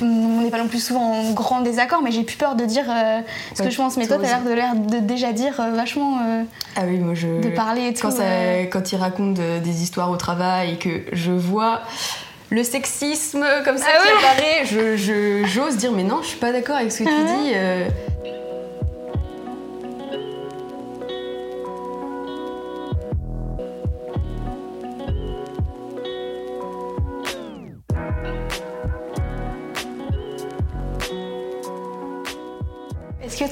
On n'est pas non plus souvent en grand désaccord, mais j'ai plus peur de dire euh, ce Ouais, que je pense. Mais toi t'as l'air de, l'air de déjà dire euh, vachement euh, Ah oui, moi je. de parler et tout. Quand, ça- euh. quand il raconte de- des histoires au travail et que je vois le sexisme comme ça Ah qui ouais apparaît, je- je- j'ose dire mais non, je suis pas d'accord avec ce que tu Ah dis.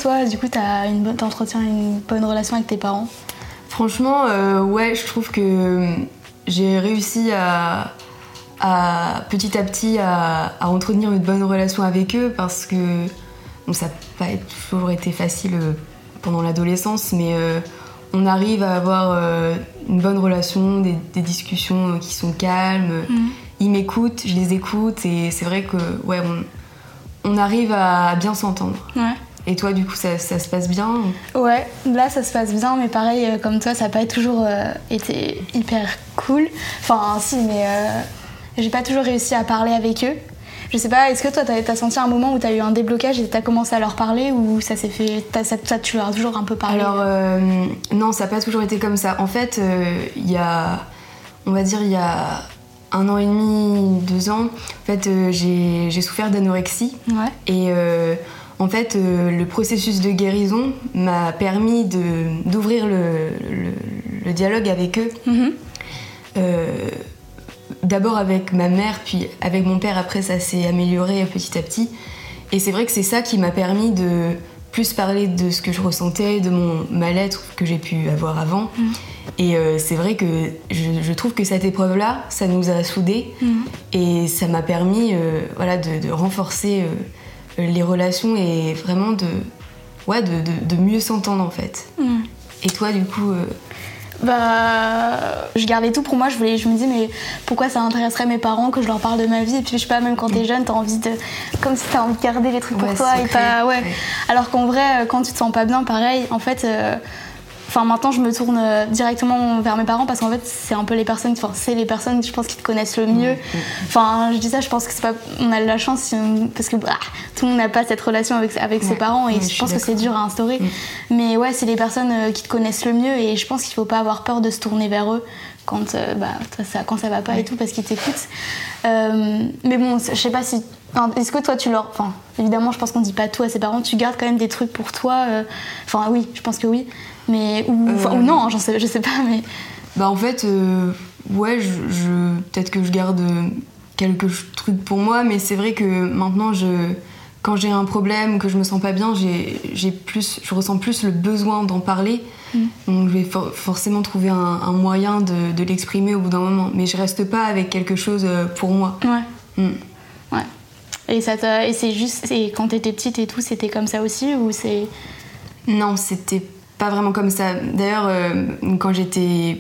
Toi, du coup, t'as une bonne, t'entretiens une bonne relation avec tes parents? Franchement, euh, ouais, je trouve que j'ai réussi à, à, petit à petit à, à entretenir une bonne relation avec eux parce que bon, ça n'a pas toujours été facile euh, pendant l'adolescence, mais euh, on arrive à avoir euh, une bonne relation, des, des discussions euh, qui sont calmes. Ils m'écoutent, je les écoute et c'est vrai que ouais, on, on arrive à bien s'entendre. Ouais. Et toi, du coup, ça, ça se passe bien Ouais, là ça se passe bien, mais pareil, euh, comme toi, ça n'a pas toujours euh, été hyper cool. Enfin, si, mais euh, j'ai pas toujours réussi à parler avec eux. Je sais pas, est-ce que toi, t'as as senti un moment où t'as eu un déblocage et t'as commencé à leur parler ou ça s'est fait. ça, ça, tu leur as toujours un peu parlé? Alors non, ça n'a pas toujours été comme ça. En fait, il y a, on va dire, il y a un an et demi, deux ans, en fait, j'ai souffert d'anorexie Ouais. et en fait, euh, le processus de guérison m'a permis d'ouvrir le, le- le dialogue avec eux. Mhm. Euh, D'abord avec ma mère, puis avec mon père. Après, ça s'est amélioré petit à petit. Et c'est vrai que c'est ça qui m'a permis de plus parler de ce que je ressentais, de mon mal-être que j'ai pu avoir avant. Et euh, c'est vrai que je, je trouve que cette épreuve-là, ça nous a soudés. Et ça m'a permis voilà, de, de renforcer les relations et vraiment de, ouais, de, de- de mieux s'entendre en fait. Mhm. Et toi, du coup, euh, Bah, je gardais tout pour moi. Je voulais, je me disais, mais pourquoi ça intéresserait mes parents que je leur parle de ma vie? Et puis, je sais pas, même quand t'es jeune, t'as envie de. Comme si t'as envie de garder les trucs pour toi et pas. Ouais. ouais. Alors qu'en vrai, euh, quand tu te sens pas bien, pareil, en fait. euh, Enfin, maintenant, je me tourne euh, directement vers mes parents parce qu'en fait, c'est un peu les personnes, enfin, c'est les personnes, je pense, qui te connaissent le mieux. Enfin, je dis ça, je pense que c'est pas, on a de la chance parce que bah, tout le monde n'a pas cette relation avec, avec ses parents et ouais, je pense que c'est dur à instaurer. Mais ouais, c'est les personnes euh, qui te connaissent le mieux et je pense qu'il faut pas avoir peur de se tourner vers eux quand, euh, bah, ça, quand ça va pas et tout parce qu'ils t'écoutent. Euh, mais bon, je sais pas si. Est-ce que toi tu leur. Enfin, évidemment, je pense qu'on dit pas tout à ses parents, tu gardes quand même des trucs pour toi. Enfin, oui, je pense que oui. Mais. Ou, Euh, ou non, hein, j'en sais, je sais pas, mais. Bah en fait, euh, ouais, je, je- peut-être que je garde euh, quelques trucs pour moi, mais c'est vrai que maintenant, je, quand j'ai un problème ou que je me sens pas bien, j'ai, j'ai plus, je ressens plus le besoin d'en parler. Donc je vais for- forcément trouver un, un moyen de, de l'exprimer au bout d'un moment. Mais je reste pas avec quelque chose pour moi. Ouais. Mm. Ouais. Et, ça et c'est juste. Et quand t'étais petite et tout, c'était comme ça aussi Ou c'est. Non, c'était pas vraiment comme ça. D'ailleurs, euh, quand j'étais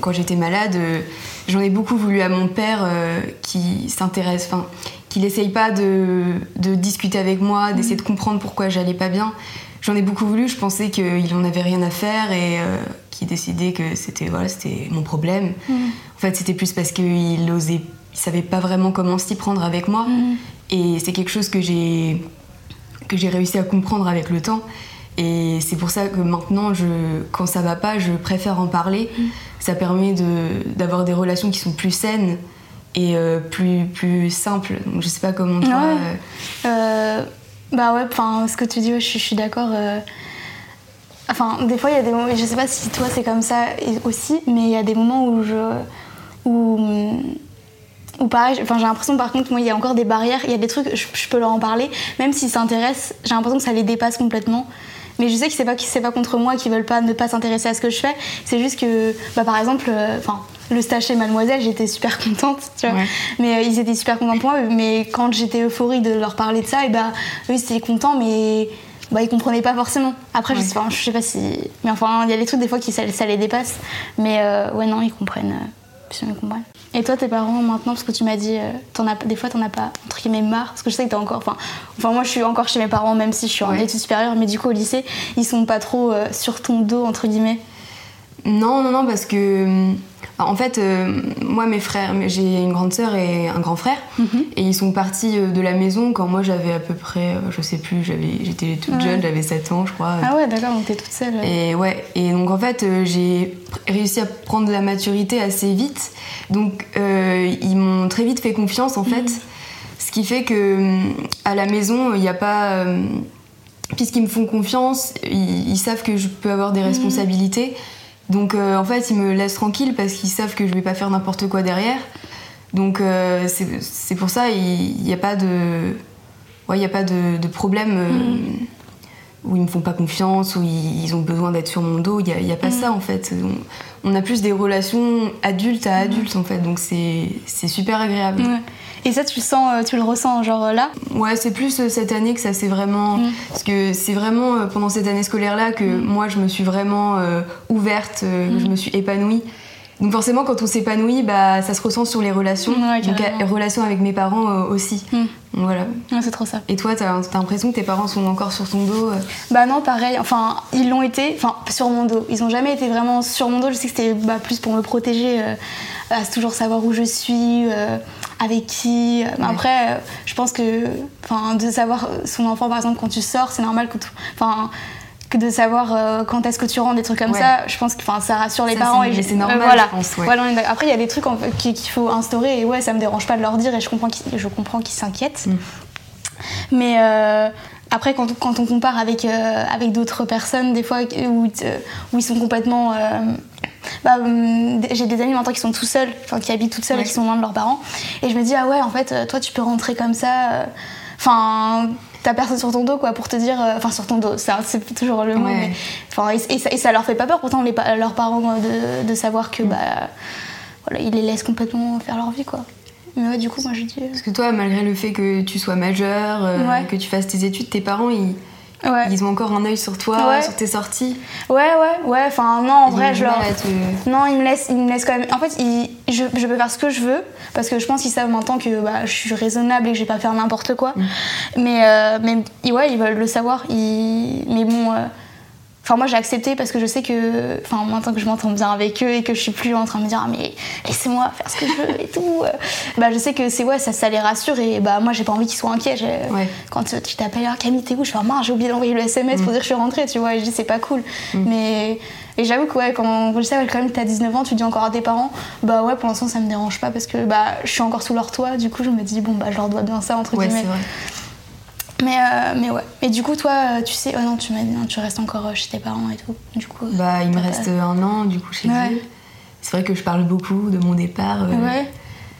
quand j'étais malade, euh, j'en ai beaucoup voulu à mon père euh, qui s'intéresse, enfin, qu'il essaye pas de, de discuter avec moi, d'essayer de comprendre pourquoi j'allais pas bien. J'en ai beaucoup voulu. Je pensais qu'il en avait rien à faire et euh, qu'il décidait que c'était voilà, c'était mon problème. En fait, c'était plus parce qu'il osait, il savait pas vraiment comment s'y prendre avec moi. Et c'est quelque chose que j'ai que j'ai réussi à comprendre avec le temps. Et c'est pour ça que maintenant, je, quand ça va pas, je préfère en parler. Ça permet de- d'avoir des relations qui sont plus saines et euh, plus, plus simples. Donc, je sais pas comment toi. Ouais. euh, Euh, bah ouais, enfin, ce que tu dis, ouais, je, suis- je suis d'accord. euh. Enfin, des fois, il y a des moments, je sais pas si toi c'est comme ça aussi, mais il y a des moments où je. où. où pareil, enfin, j'ai l'impression par contre, moi, il y a encore des barrières, il y a des trucs, je, je peux leur en parler, même s'ils s'intéressent, j'ai l'impression que ça les dépasse complètement. Mais je sais que c'est pas, c'est pas contre moi qu'ils veulent pas ne pas s'intéresser à ce que je fais, c'est juste que, bah, par exemple, euh, enfin, le stage chez Mademoiselle, j'étais super contente, tu vois. Mais euh, ils étaient super contents pour moi. Mais quand j'étais euphorique de leur parler de ça, et bah, eux, ils étaient contents, mais bah, ils comprenaient pas forcément. Après, je, sais pas, je sais pas si. Mais enfin, il y a des trucs des fois qui ça, les dépasse. Mais euh, ouais, non, ils comprennent. Euh. Et toi, tes parents maintenant, parce que tu m'as dit, euh, as, des fois, t'en as pas, entre guillemets, marre, parce que je sais que t'es encore. Enfin, enfin, moi, je suis encore chez mes parents, même si je suis en études supérieures, mais du coup, au lycée, ils sont pas trop sur ton dos, entre guillemets. Non, non, non, parce que hum, en fait, euh, moi, mes frères, j'ai une grande sœur et un grand frère, mhm. et ils sont partis euh, de la maison quand moi j'avais à peu près, euh, je sais plus, j'étais toute jeune, j'avais 7 ans, je crois. Ah ouais, d'accord, donc t'es toute seule. Et ouais, et donc en fait, j'ai réussi à prendre de la maturité assez vite, donc ils m'ont très vite fait confiance en fait, mhm. ce qui fait que à la maison, il n'y a pas. Puisqu'ils me font confiance, ils, savent que je peux avoir des mhm. responsabilités. Donc euh, en fait, ils me laissent tranquille parce qu'ils savent que je vais pas faire n'importe quoi derrière. Donc euh, c'est pour ça, il n'y a pas de, ouais, y a pas de, problème euh, mm. où ils me font pas confiance, où ils, ont besoin d'être sur mon dos. Il n'y a, pas mm. ça en fait. On, a plus des relations adulte à adulte en fait, donc c'est super agréable. Et ça, tu le sens, euh, tu le ressens genre là Ouais, c'est plus euh, cette année que ça s'est vraiment. Mm. Parce que c'est vraiment euh, pendant cette année scolaire-là que mm. moi, je me suis vraiment ouverte, mm. je me suis épanouie. Donc forcément, quand on s'épanouit, bah, ça se ressent sur les relations. donc les relations avec mes parents aussi. voilà. c'est trop ça. Et toi, t'as as, l'impression que tes parents sont encore sur ton dos Bah non, pareil. Enfin, ils l'ont été. Enfin, sur mon dos. Ils ont jamais été vraiment sur mon dos. Je sais que c'était bah, plus pour me protéger, à toujours savoir où je suis avec qui. Après, euh, je pense que de savoir son enfant, par exemple, quand tu sors, c'est normal que, enfin, que de savoir euh, quand est-ce que tu rentres, des trucs comme ça. Je pense que ça rassure les parents. et c'est normal, voilà. je pense. après, il y a des trucs qu'il faut instaurer et ouais, ça me dérange pas de leur dire et je comprends qu'ils s'inquiètent. Mm. Mais euh, après, quand, quand, on compare avec, avec d'autres personnes, des fois où, où ils sont complètement bah, hum, j'ai des amis maintenant qui sont tout seuls, enfin qui habitent toutes seules et qui sont loin de leurs parents. Et je me dis, ah ouais, en fait, euh, toi, tu peux rentrer comme ça. Euh, enfin. T'as personne sur ton dos quoi pour te dire euh, enfin sur ton dos c'est toujours le mot mais, et, ça, et, ça, leur fait pas peur pourtant les, leurs parents de, de, savoir que mm. bah voilà ils les laissent complètement faire leur vie quoi mais ouais, du coup, moi je dis. Parce que toi, malgré le fait que tu sois majeur, que tu fasses tes études, tes parents, ils, ils ont encore un œil sur toi, sur tes sorties. Ouais, ouais, ouais. Enfin, non, en vrai, je leur. Non, ils me laissent, ils me laissent quand même. En fait, je, je, peux faire ce que je veux parce que je pense qu'ils savent maintenant que bah, je suis raisonnable et que je vais pas faire n'importe quoi. Mm. Mais, euh, mais ouais, ils veulent le savoir. Mais bon. Euh, Enfin, moi, j'ai accepté parce que je sais que, enfin, maintenant que je m'entends bien avec eux et que je suis plus en train de me dire, ah, mais laissez-moi faire ce que je veux et tout, euh, bah, je sais que c'est, ouais, ça, ça les rassure et bah, moi, j'ai pas envie qu'ils soient inquiets. Quand tu t'appelles, ah, Camille, t'es où? Je fais, ah, j'ai oublié d'envoyer le SMS pour mm. dire que je suis rentrée, tu vois, et je dis, c'est pas cool. Mm. Mais, et j'avoue que, ouais, quand je sais, quand même, t'as 19 ans, tu dis encore à tes parents, bah, ouais, pour l'instant, ça me dérange pas parce que, bah, je suis encore sous leur toit, du coup, je me dis, bon, bah, je leur dois bien ça, entre guillemets. Mais, euh, mais ouais. Mais du coup, toi, euh, tu sais, oh non, tu m'as dit, tu restes encore euh, chez tes parents et tout. Du coup. Bah, il me reste un an, du coup, chez eux. C'est vrai que je parle beaucoup de mon départ. Ouais.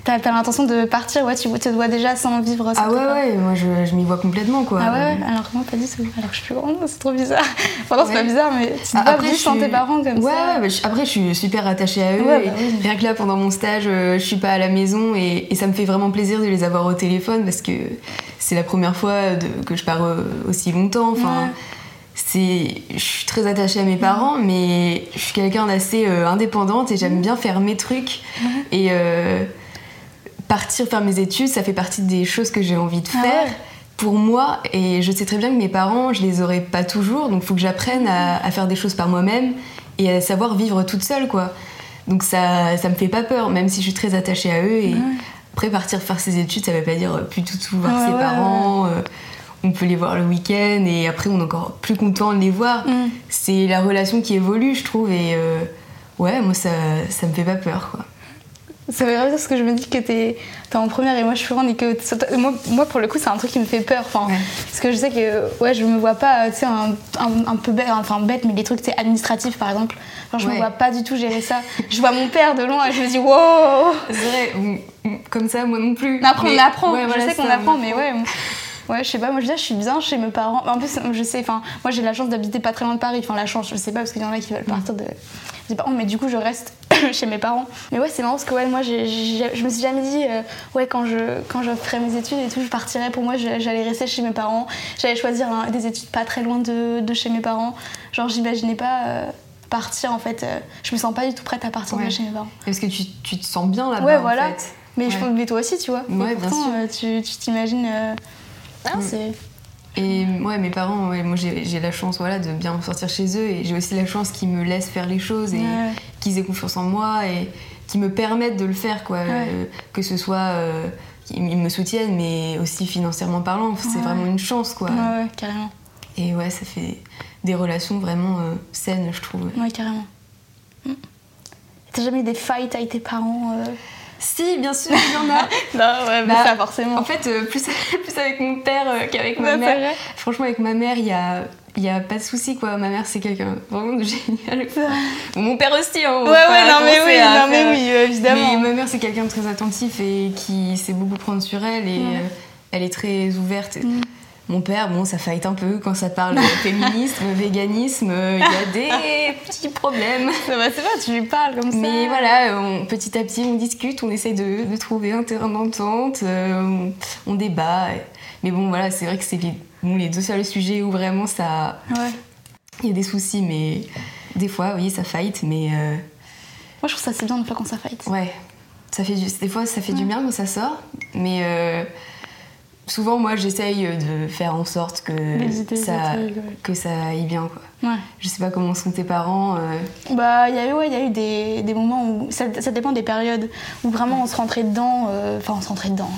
T'as as, l'intention de partir, ouais, tu te vois déjà sans vivre Ah ouais, ouais, moi je, je m'y vois complètement quoi. Ah ouais, alors que moi pas du tout. Alors je suis plus grande, c'est trop bizarre. Enfin, c'est pas bizarre, mais tu te ah, après, sans tes parents comme ouais, ça. Ouais, après je suis super attachée à eux. Bah rien que là, pendant mon stage, je suis pas à la maison et, et, ça me fait vraiment plaisir de les avoir au téléphone parce que c'est la première fois de, que je pars euh, aussi longtemps. Enfin, c'est, je suis très attachée à mes parents, mais je suis quelqu'un d'assez euh, indépendante et j'aime bien faire mes trucs. Et euh, partir faire mes études, ça fait partie des choses que j'ai envie de ah faire. Pour moi, et je sais très bien que mes parents, je les aurai pas toujours, donc il faut que j'apprenne à, faire des choses par moi-même et à savoir vivre toute seule, quoi. Donc ça, ça me fait pas peur, même si je suis très attachée à eux. Et après, partir faire ses études, ça veut pas dire plus tout, tout voir ses parents. Euh, on peut les voir le week-end et après, on est encore plus content de les voir. Mm. C'est la relation qui évolue, je trouve. Et euh, ouais, moi, ça, ça me fait pas peur, quoi. Ça veut dire parce que je me dis que t'es es en première et moi je suis grande et que moi, moi, pour le coup c'est un truc qui me fait peur enfin parce que je sais que ouais je me vois pas tu sais un, un, peu bête enfin bête mais les trucs c'est administratifs par exemple. Je me vois pas du tout gérer ça. Je vois mon père de loin et je me dis wow. C'est vrai comme ça moi non plus. Mais après on apprend. je sais qu'on apprend mais ouais Ouais, je sais pas, moi je dis, je suis bien chez mes parents. En plus, je sais, enfin, moi j'ai la chance d'habiter pas très loin de Paris. Enfin, la chance, je sais pas, parce qu'il y en a qui veulent partir de. Je dis pas, mais du coup, je reste chez mes parents. Mais ouais, c'est marrant parce que ouais, moi, j'ai- j'ai- je me suis jamais dit, euh, ouais, quand je, quand je ferais mes études et tout, je partirais. Pour moi, je- j'allais rester chez mes parents. J'allais choisir hein, des études pas très loin de, de chez mes parents. Genre, j'imaginais pas euh, partir en fait. euh, je me sens pas du tout prête à partir Ouais. de chez mes parents. Parce que tu, tu te sens bien là-bas Ouais, en voilà. fait? Mais je Ouais. pense mais toi aussi, tu vois. Et Ouais, bien pourtant, sûr. euh, tu t'imagines. ah, c'est. Et ouais, mes parents, ouais, moi j'ai la chance voilà, de bien sortir chez eux et j'ai aussi la chance qu'ils me laissent faire les choses et Ouais. Qu'ils aient confiance en moi et qu'ils me permettent de le faire, quoi. Euh, que ce soit. euh, qu'ils me soutiennent, mais aussi financièrement parlant, c'est Ouais. vraiment une chance, quoi. Ouais, carrément. Et ouais, ça fait des relations vraiment euh, saines, je trouve. Ouais, carrément. Mm. T'as jamais eu des fights avec tes parents euh Si, bien sûr, il y en a. Non, ouais, mais Bah, ça forcément. En fait, euh, plus, plus avec mon père euh, qu'avec ma mère. Franchement, avec ma mère, il y a, il y a pas de souci, quoi. Ma mère, c'est quelqu'un vraiment de génial. Mon père aussi, hein. Ouais, ouais, non, mais oui, non, mais oui, euh, évidemment. Mais ma mère, c'est quelqu'un de très attentif et qui sait beaucoup prendre sur elle et Ouais. elle est très ouverte. Mm. Mon père, bon, ça fight un peu quand ça parle féminisme, véganisme, il y a des petits problèmes. Ça va, c'est pas, tu lui parles comme ça. Mais voilà, on- petit à petit, on discute, on essaye de, de trouver un terrain d'entente, euh, on, on débat. Mais bon, voilà, c'est vrai que c'est les, bon, les deux seuls sujets où vraiment ça. Ouais. Il y a des soucis, mais des fois, oui, ça fight, mais euh, Moi, je trouve ça c'est bien de faire quand ça fight. ouais, ça fait du, des fois, ça fait du bien quand ça sort, mais euh, souvent, moi, j'essaye de faire en sorte que ça, ouais. que ça aille bien, quoi. Ouais. Je sais pas comment sont tes parents. euh, Bah, il y a eu, ouais, y a eu des, des moments où. Ça, ça dépend des périodes où vraiment on se rentrait dedans. euh, Enfin, on se rentrait dedans.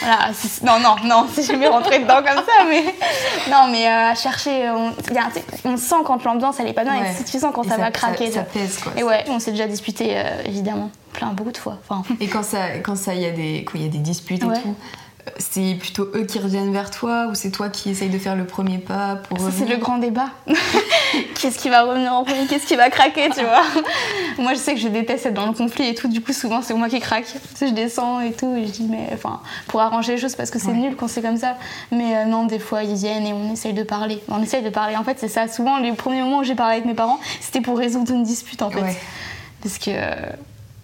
Voilà. si- non, non, non, c'est jamais rentré dedans comme ça, mais. Non, mais euh, à chercher. On, a on sent quand l'ambiance elle est pas bien Ouais. et tu sens quand et ça, va craquer. Ça, pèse, quoi. Et ouais, on s'est déjà disputé, évidemment, plein, beaucoup de fois. Enfin, Et quand ça, quand ça, il y a des, quand il y a des disputes et tout, c'est plutôt eux qui reviennent vers toi ou c'est toi qui essayes de faire le premier pas pour ça, c'est le grand débat. Qu'est-ce qui va revenir en premier? Qu'est-ce qui va craquer, tu vois? Moi, je sais que je déteste être dans le conflit et tout. Du coup, souvent, c'est moi qui craque. Tu sais, je descends et tout. Et je dis, mais enfin, pour arranger les choses, parce que c'est Ouais. nul quand c'est comme ça. Mais euh, non, des fois, ils viennent et on essaye de parler. On essaye de parler. En fait, c'est ça. Souvent, les premiers moments où j'ai parlé avec mes parents, c'était pour résoudre une dispute, en fait. Ouais. Parce que. euh,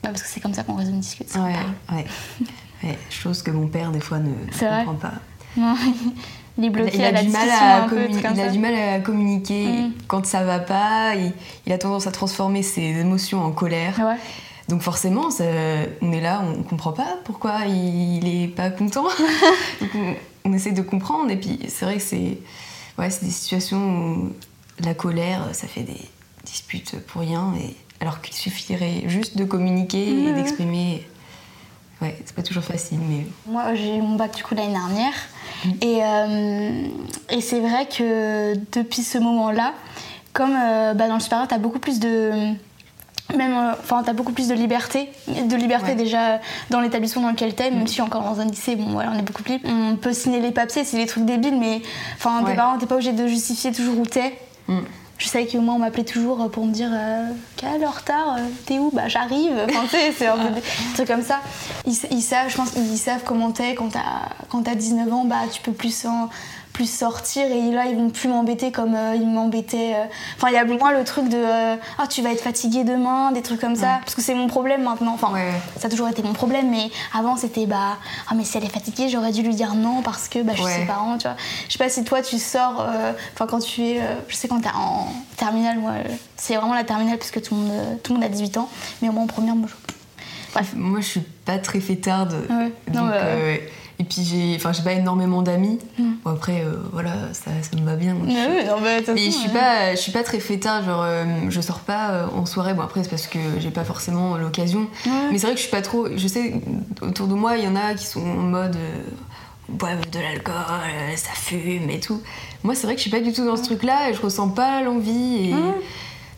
parce que c'est comme ça qu'on résout une dispute. ouais. Ouais, chose que mon père des fois ne, comprend pas. Non, il est Il, bloqué il à a la du mal à un peu, communi- truc comme il a ça. du mal à communiquer Mm. quand ça va pas. Il, il a tendance à transformer ses émotions en colère. Ouais. Donc forcément, ça- on est là, on comprend pas pourquoi il est pas content. Donc on, on essaie de comprendre et puis c'est vrai que c'est ouais, des situations où la colère, ça fait des disputes pour rien et alors qu'il suffirait juste de communiquer et Ouais. d'exprimer. Ouais, c'est pas toujours facile, mais Moi, j'ai eu mon bac du coup l'année dernière. Mm. Et, euh, et c'est vrai que depuis ce moment-là, comme euh, bah, dans le supérieur, tu as beaucoup plus de. Même, euh, enfin, t'as beaucoup plus de liberté, de liberté Ouais. déjà dans l'établissement dans lequel t'es, même si je suis encore dans un lycée, bon voilà, on est beaucoup plus libre. On peut signer les papiers, c'est des trucs débiles, mais enfin, tes Ouais. parents, t'es pas obligé de justifier toujours où t'es. Mm. Je savais que moi, on m'appelait toujours pour me dire Quelle heure retard T'es où? Bah, j'arrive. Enfin, c'est un peu des trucs comme ça. Ils, ils savent, je pense savent comment t'es. Quand t'as quand t'as 19 ans, bah, tu peux plus, en- plus sortir et là, ils vont plus m'embêter comme euh, ils m'embêtaient. euh. Enfin, il y a moins le truc de euh, Ah, tu vas être fatigué demain, des trucs comme ça. Parce que c'est mon problème maintenant. Enfin, Ouais. ça a toujours été mon problème, mais avant, c'était bah, ah, mais si elle est fatiguée, j'aurais dû lui dire non parce que bah, je suis Ouais. ses parents, tu vois. Je sais pas si toi, tu sors, enfin, quand tu es, je sais quand t'es en terminale, moi, c'est vraiment la terminale parce que tout le monde, tout le monde a 18 ans, mais au moins en première, moi, je- Bref. moi je suis pas très fêtarde. Ouais. Non, Donc, bah, et puis j'ai enfin j'ai pas énormément d'amis. Mm. Bon, après euh, voilà, ça, ça me va bien. Mais oui, non, bah, de toute Mais je suis ouais. pas, je suis pas très fêtarde, genre euh, je sors pas euh, en soirée. Bon après c'est parce que j'ai pas forcément l'occasion. Ouais. Mais c'est vrai que je suis pas trop. Je sais autour de moi il y en a qui sont en mode boivent de l'alcool, ça fume et tout. Moi c'est vrai que je suis pas du tout dans ce truc là et je ressens pas l'envie. Et...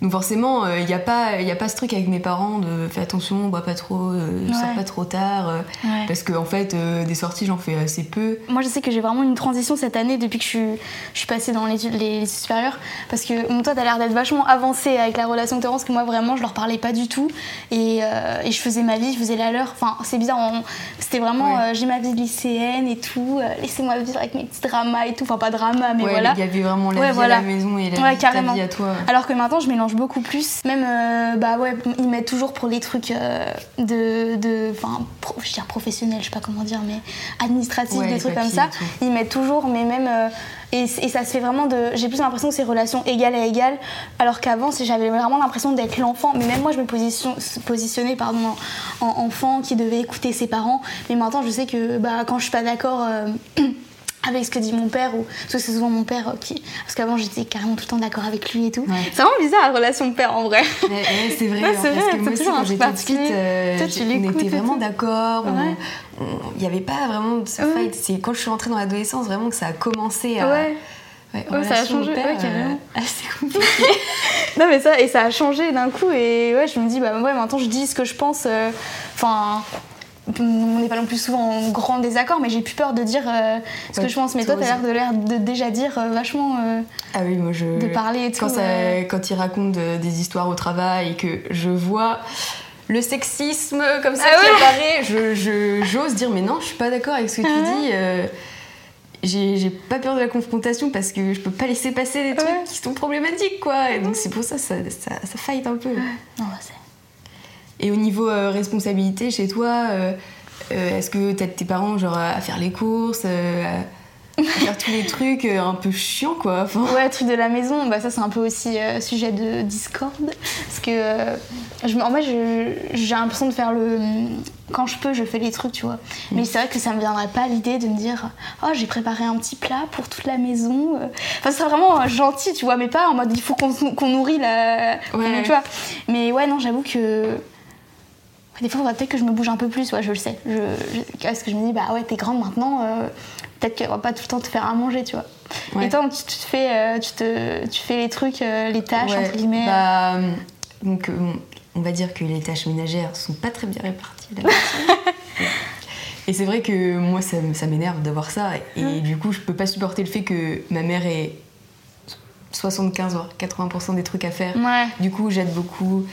Donc forcément il y a pas, il y a pas ce truc avec mes parents de fais attention, bois pas trop, euh, sors Ouais. pas trop tard. euh, Ouais. Parce que en fait euh, des sorties j'en fais assez peu. Moi, je sais que j'ai vraiment une transition cette année depuis que je suis, je suis passée dans les, les, supérieures. Parce que bon, toi, t'as l'air d'être vachement avancée avec la relation que parce que moi, vraiment, je leur parlais pas du tout. Et, euh, et je faisais ma vie, je faisais la leur. Enfin, c'est bizarre. on- C'était vraiment, Ouais. euh, j'ai ma vie de lycéenne et tout. euh, Laissez-moi vivre avec mes petits dramas et tout. Enfin, pas drama, mais ouais, voilà. il y avait vraiment la Ouais, vie voilà. à la maison et la Ouais, vie, ta vie à toi. Alors que maintenant, je mélange beaucoup plus. Même, euh, bah ouais, ils mettent toujours pour les trucs euh, de, de, pro- je veux dire professionnels, je sais pas comment dire, mais administratifs, Ouais, des trucs comme ça. Ils mettent toujours, mais même, euh, et, et ça se fait vraiment de, j'ai plus l'impression que c'est relation égale à égale, alors qu'avant, j'avais vraiment l'impression d'être l'enfant. Mais même moi, je me position, positionnais, pardon, en, en enfant qui devait écouter ses parents. Mais maintenant, je sais que, bah, quand je suis pas d'accord. avec ce que dit mon père ou parce que c'est souvent mon père qui parce qu'avant j'étais carrément tout le temps d'accord avec lui et tout Ouais. c'est vraiment bizarre la relation de père en vrai Ouais, ouais, c'est vrai, hein, parce vrai, que moi aussi quand j'étais petite, euh, Toi, tu j'ai- on était vraiment d'accord, il n'y avait pas vraiment de ce fight. C'est quand je suis rentrée dans l'adolescence vraiment que ça a commencé à... ouais ça a changé, père, ouais, carrément. euh, assez compliqué. non mais ça et ça a changé d'un coup et ouais je me dis bah ouais maintenant je dis ce que je pense euh, enfin on n'est pas non plus souvent en grand désaccord mais j'ai plus peur de dire euh, ce Ouais, que je pense mais toi t'as l'air de l'air de déjà dire euh, vachement euh, Ah oui, moi je... de parler et tout quand, ça- euh. quand il raconte de- des histoires au travail et que je vois le sexisme comme ça Ah qui ouais apparaît, je- je- j'ose dire mais non, je suis pas d'accord avec ce que tu Ah dis. j'ai pas peur de la confrontation parce que je peux pas laisser passer des trucs Ouais. qui sont problématiques quoi. Et donc c'est pour ça ça, ça, ça fight un peu. non bah, c'est Et au niveau euh, responsabilité chez toi, euh, euh, est-ce que t'aides tes parents genre à faire les courses, à faire tous les trucs un peu chiants quoi enfin, Ouais, truc de la maison, bah ça c'est un peu aussi sujet de discorde. Parce que je, en vrai, j'ai l'impression de faire le. Quand je peux, je fais les trucs, tu vois. Mais c'est vrai que ça me viendrait pas l'idée de me dire Oh, j'ai préparé un petit plat pour toute la maison. Enfin, ce serait vraiment gentil, tu vois, mais pas en mode il faut qu'on qu'on nourrit la. Ouais. Tu vois. Mais ouais, non, j'avoue que. Des fois, il faudrait peut-être que je me bouge un peu plus, ouais, je le sais. Je, je- parce que je me dis, bah ouais, t'es grande maintenant, euh, peut-être qu'elle va pas tout le temps te faire à manger, tu vois. Ouais. Et toi, tu, tu te fais, euh, tu, te, tu fais les trucs, euh, les tâches, Ouais, entre guillemets. bah, donc, on va dire que les tâches ménagères sont pas très bien réparties. Et c'est vrai que moi, ça, ça m'énerve d'avoir ça. Et Mm. du coup, je peux pas supporter le fait que ma mère ait 75 voire 80% des trucs à faire. Ouais. Du coup, j'aide beaucoup.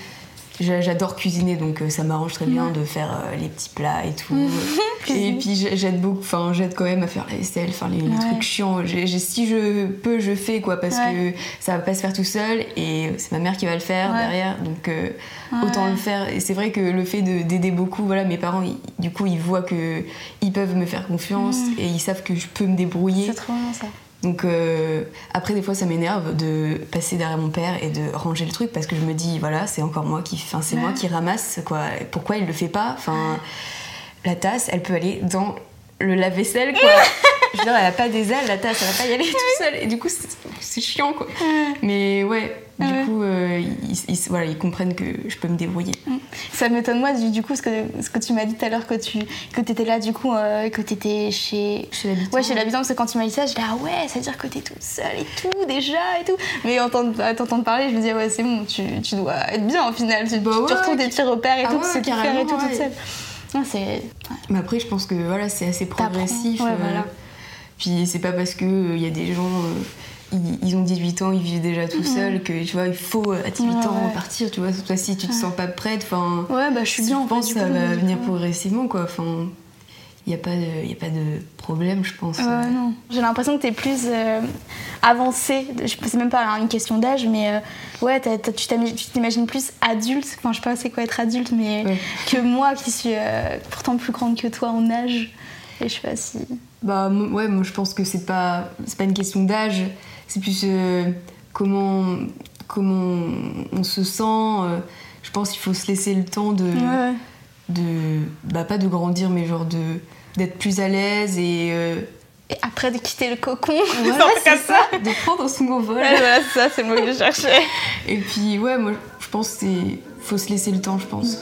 J'a- J'adore cuisiner, donc euh, ça m'arrange très bien de faire euh, les petits plats et tout. et puis j'ai- j'aide beaucoup, enfin j'aide quand même à faire la vaisselle, faire les, les Ouais. trucs chiants. Si je peux, je fais quoi, parce Ouais. que ça va pas se faire tout seul et c'est ma mère qui va le faire Ouais. derrière, donc euh, autant le faire. Et c'est vrai que le fait de- d'aider beaucoup, voilà, mes parents, ils- du coup, ils voient que ils peuvent me faire confiance et ils savent que je peux me débrouiller. C'est trop bien ça. Donc euh, après des fois ça m'énerve de passer derrière mon père et de ranger le truc parce que je me dis voilà c'est encore moi qui enfin c'est moi qui ramasse quoi. Pourquoi il le fait pas? Enfin la tasse elle peut aller dans le lave-vaisselle quoi. Je veux dire elle a pas des ailes la tasse elle va pas y aller tout seul. Et du coup c'est- chiant quoi. Mais ouais du coup euh, ils, ils- voilà ils comprennent que je peux me débrouiller Ça m'étonne moi du, du coup ce que, ce que tu m'as dit tout à l'heure que tu que étais là du coup euh, que tu étais chez chez l'habitant Ouais, chez l'habitant, parce que quand tu m'as dit ça, je dis ah ouais, ça veut dire que t'es toute seule et tout, déjà et tout. Mais entendre, à t'entendre parler, je me dis ouais, c'est bon, tu, tu dois être bien au final. Tu, Bah tu ouais, retrouves des petits repères et Ah tout, ouais, tu sais tout faire et tout toute seule. Non. Mais après, je pense que voilà, c'est assez progressif. Euh, voilà. Puis c'est pas parce que euh, il y a des gens, euh, ils, ils ont 18 ans, ils vivent déjà tout seuls, que tu vois, il faut euh, à 18 Mhm. Ouais, ans ouais. partir. Tu vois, toi si tu te sens pas prête, enfin, Ouais, bah je suis bien en je pense que ça va venir progressivement, quoi. Enfin, il y a pas de, y a pas de problème, je pense. Ouais, non. J'ai l'impression que t'es plus euh, avancée. Je sais même pas une question d'âge, mais euh, ouais, tu t'imagines- tu t'imagines plus adulte. Enfin, je sais pas c'est quoi être adulte, mais Ouais. que moi qui suis euh, pourtant plus grande que toi en âge. Et je sais pas si. Bah ouais, moi je pense que c'est pas pas une question d'âge, c'est plus euh, comment comment on se sent. euh, je pense qu'il faut se laisser le temps de Ouais. de bah pas de grandir mais genre de d'être plus à l'aise et euh, Et après de quitter le cocon. voilà, c'est comme ça, de prendre son envol. Ouais, voilà, ça, c'est le mot que je cherchais. Et puis ouais, moi je pense c'est faut se laisser le temps, je pense.